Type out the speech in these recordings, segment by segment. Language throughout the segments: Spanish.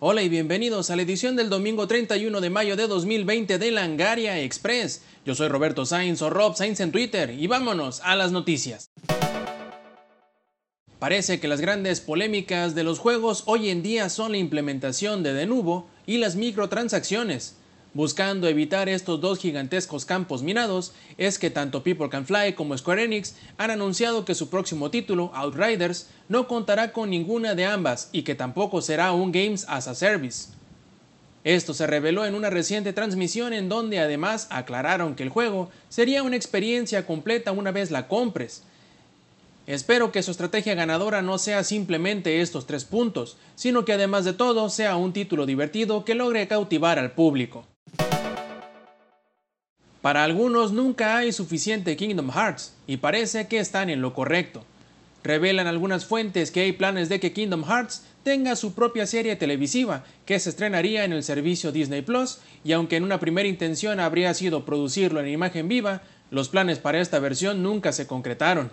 Hola y bienvenidos a la edición del domingo 31 de mayo de 2020 de Langaria Express. Yo soy Roberto Sainz o Rob Sainz en Twitter y vámonos a las noticias. Parece que las grandes polémicas de los juegos hoy en día son la implementación de Denuvo y las microtransacciones. Buscando evitar estos dos gigantescos campos minados, es que tanto People Can Fly como Square Enix han anunciado que su próximo título, Outriders, no contará con ninguna de ambas y que tampoco será un Games as a Service. Esto se reveló en una reciente transmisión en donde además aclararon que el juego sería una experiencia completa una vez la compres. Espero que su estrategia ganadora no sea simplemente estos tres puntos, sino que además de todo sea un título divertido que logre cautivar al público. Para algunos nunca hay suficiente Kingdom Hearts y parece que están en lo correcto. Revelan algunas fuentes que hay planes de que Kingdom Hearts tenga su propia serie televisiva que se estrenaría en el servicio Disney Plus y aunque en una primera intención habría sido producirlo en imagen viva, los planes para esta versión nunca se concretaron.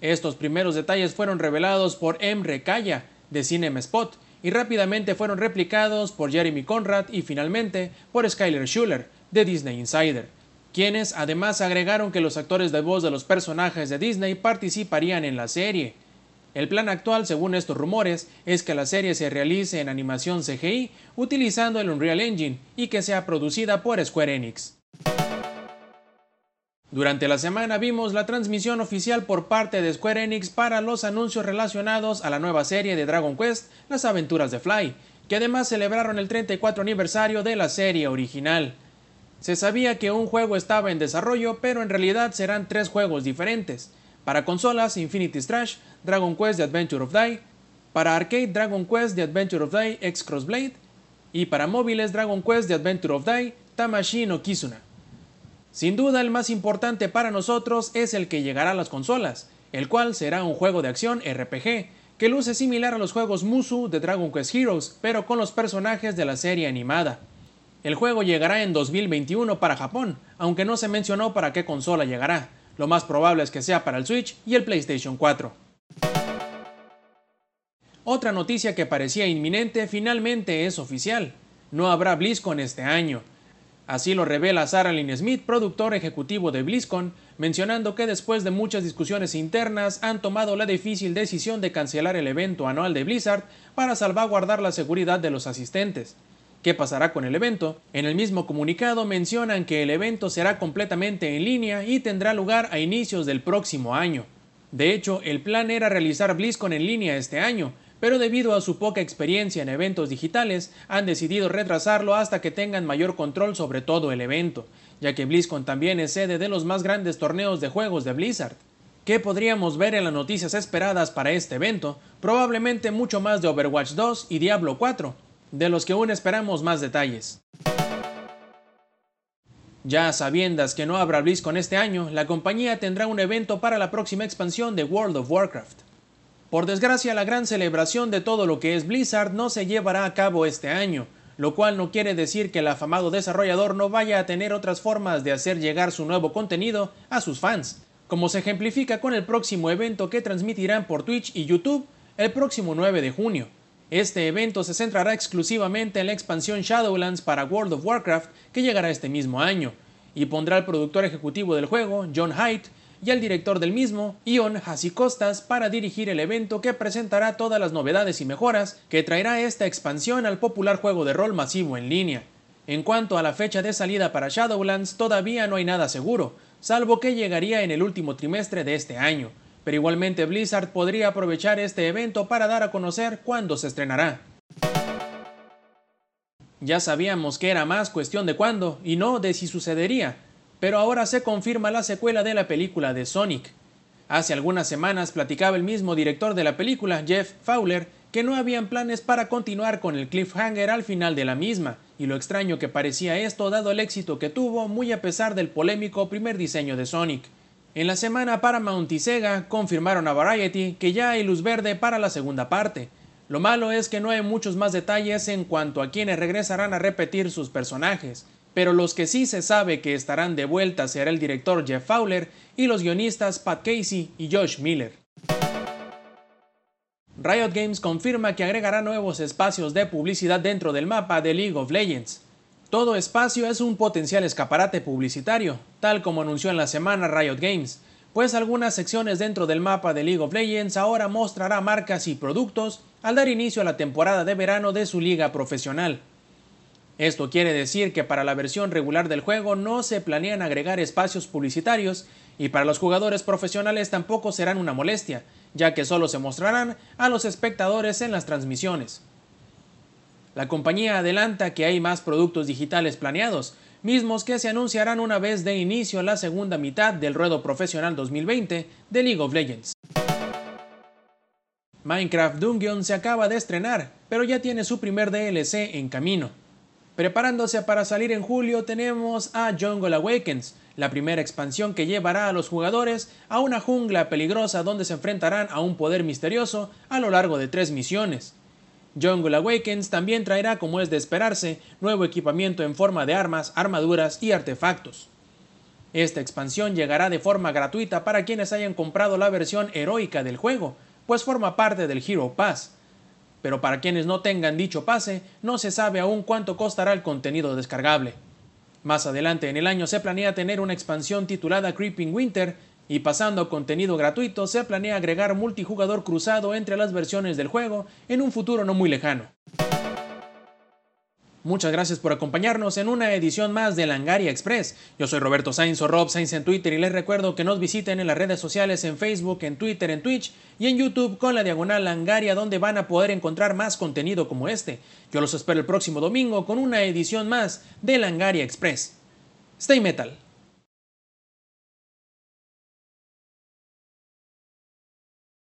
Estos primeros detalles fueron revelados por Emre Kaya de Cinema Spot y rápidamente fueron replicados por Jeremy Conrad y finalmente por Skyler Schuller de Disney Insider quienes además agregaron que los actores de voz de los personajes de Disney participarían en la serie. El plan actual, según estos rumores, es que la serie se realice en animación CGI utilizando el Unreal Engine y que sea producida por Square Enix. Durante la semana vimos la transmisión oficial por parte de Square Enix para los anuncios relacionados a la nueva serie de Dragon Quest, Las aventuras de Fly, que además celebraron el 34 aniversario de la serie original. Se sabía que un juego estaba en desarrollo, pero en realidad serán tres juegos diferentes. Para consolas, Infinity Strash, Dragon Quest The Adventure of Die, para arcade, Dragon Quest The Adventure of Die X Crossblade, y para móviles, Dragon Quest The Adventure of Die Tamashii no Kizuna. Sin duda, el más importante para nosotros es el que llegará a las consolas, el cual será un juego de acción RPG, que luce similar a los juegos Musu de Dragon Quest Heroes, pero con los personajes de la serie animada. El juego llegará en 2021 para Japón, aunque no se mencionó para qué consola llegará. Lo más probable es que sea para el Switch y el PlayStation 4. Otra noticia que parecía inminente finalmente es oficial. No habrá BlizzCon este año. Así lo revela Sarah Lynn Smith, productor ejecutivo de BlizzCon, mencionando que después de muchas discusiones internas han tomado la difícil decisión de cancelar el evento anual de Blizzard para salvaguardar la seguridad de los asistentes. ¿Qué pasará con el evento? En el mismo comunicado mencionan que el evento será completamente en línea y tendrá lugar a inicios del próximo año. De hecho, el plan era realizar BlizzCon en línea este año, pero debido a su poca experiencia en eventos digitales, han decidido retrasarlo hasta que tengan mayor control sobre todo el evento, ya que BlizzCon también es sede de los más grandes torneos de juegos de Blizzard. ¿Qué podríamos ver en las noticias esperadas para este evento? Probablemente mucho más de Overwatch 2 y Diablo 4, de los que aún esperamos más detalles. Ya sabiendas que no habrá BlizzCon este año, la compañía tendrá un evento para la próxima expansión de World of Warcraft. Por desgracia, la gran celebración de todo lo que es Blizzard no se llevará a cabo este año, lo cual no quiere decir que el afamado desarrollador no vaya a tener otras formas de hacer llegar su nuevo contenido a sus fans, como se ejemplifica con el próximo evento que transmitirán por Twitch y YouTube el próximo 9 de junio. Este evento se centrará exclusivamente en la expansión Shadowlands para World of Warcraft que llegará este mismo año, y pondrá al productor ejecutivo del juego, John Haidt, y al director del mismo, Ion Costas, para dirigir el evento que presentará todas las novedades y mejoras que traerá esta expansión al popular juego de rol masivo en línea. En cuanto a la fecha de salida para Shadowlands, todavía no hay nada seguro, salvo que llegaría en el último trimestre de este año, pero igualmente Blizzard podría aprovechar este evento para dar a conocer cuándo se estrenará. Ya sabíamos que era más cuestión de cuándo y no de si sucedería, pero ahora se confirma la secuela de la película de Sonic. Hace algunas semanas platicaba el mismo director de la película, Jeff Fowler, que no habían planes para continuar con el cliffhanger al final de la misma, y lo extraño que parecía esto dado el éxito que tuvo muy a pesar del polémico primer diseño de Sonic. En la semana Paramount y Sega confirmaron a Variety que ya hay luz verde para la segunda parte. Lo malo es que no hay muchos más detalles en cuanto a quienes regresarán a repetir sus personajes, pero los que sí se sabe que estarán de vuelta será el director Jeff Fowler y los guionistas Pat Casey y Josh Miller. Riot Games confirma que agregará nuevos espacios de publicidad dentro del mapa de League of Legends. Todo espacio es un potencial escaparate publicitario, tal como anunció en la semana Riot Games, pues algunas secciones dentro del mapa de League of Legends ahora mostrará marcas y productos al dar inicio a la temporada de verano de su liga profesional. Esto quiere decir que para la versión regular del juego no se planean agregar espacios publicitarios y para los jugadores profesionales tampoco serán una molestia, ya que solo se mostrarán a los espectadores en las transmisiones. La compañía adelanta que hay más productos digitales planeados, mismos que se anunciarán una vez de inicio la segunda mitad del ruedo profesional 2020 de League of Legends. Minecraft Dungeon se acaba de estrenar, pero ya tiene su primer DLC en camino. Preparándose para salir en julio tenemos a Jungle Awakens, la primera expansión que llevará a los jugadores a una jungla peligrosa donde se enfrentarán a un poder misterioso a lo largo de tres misiones. Jungle Awakens también traerá, como es de esperarse, nuevo equipamiento en forma de armas, armaduras y artefactos. Esta expansión llegará de forma gratuita para quienes hayan comprado la versión heroica del juego, pues forma parte del Hero Pass. Pero para quienes no tengan dicho pase, no se sabe aún cuánto costará el contenido descargable. Más adelante en el año se planea tener una expansión titulada Creeping Winter y pasando a contenido gratuito se planea agregar multijugador cruzado entre las versiones del juego en un futuro no muy lejano. Muchas gracias por acompañarnos en una edición más de Langaria Express. Yo soy Roberto Sainz o Rob Sainz en Twitter y les recuerdo que nos visiten en las redes sociales en Facebook, en Twitter, en Twitch y en YouTube con la diagonal Langaria donde van a poder encontrar más contenido como este. Yo los espero el próximo domingo con una edición más de Langaria Express. Stay Metal.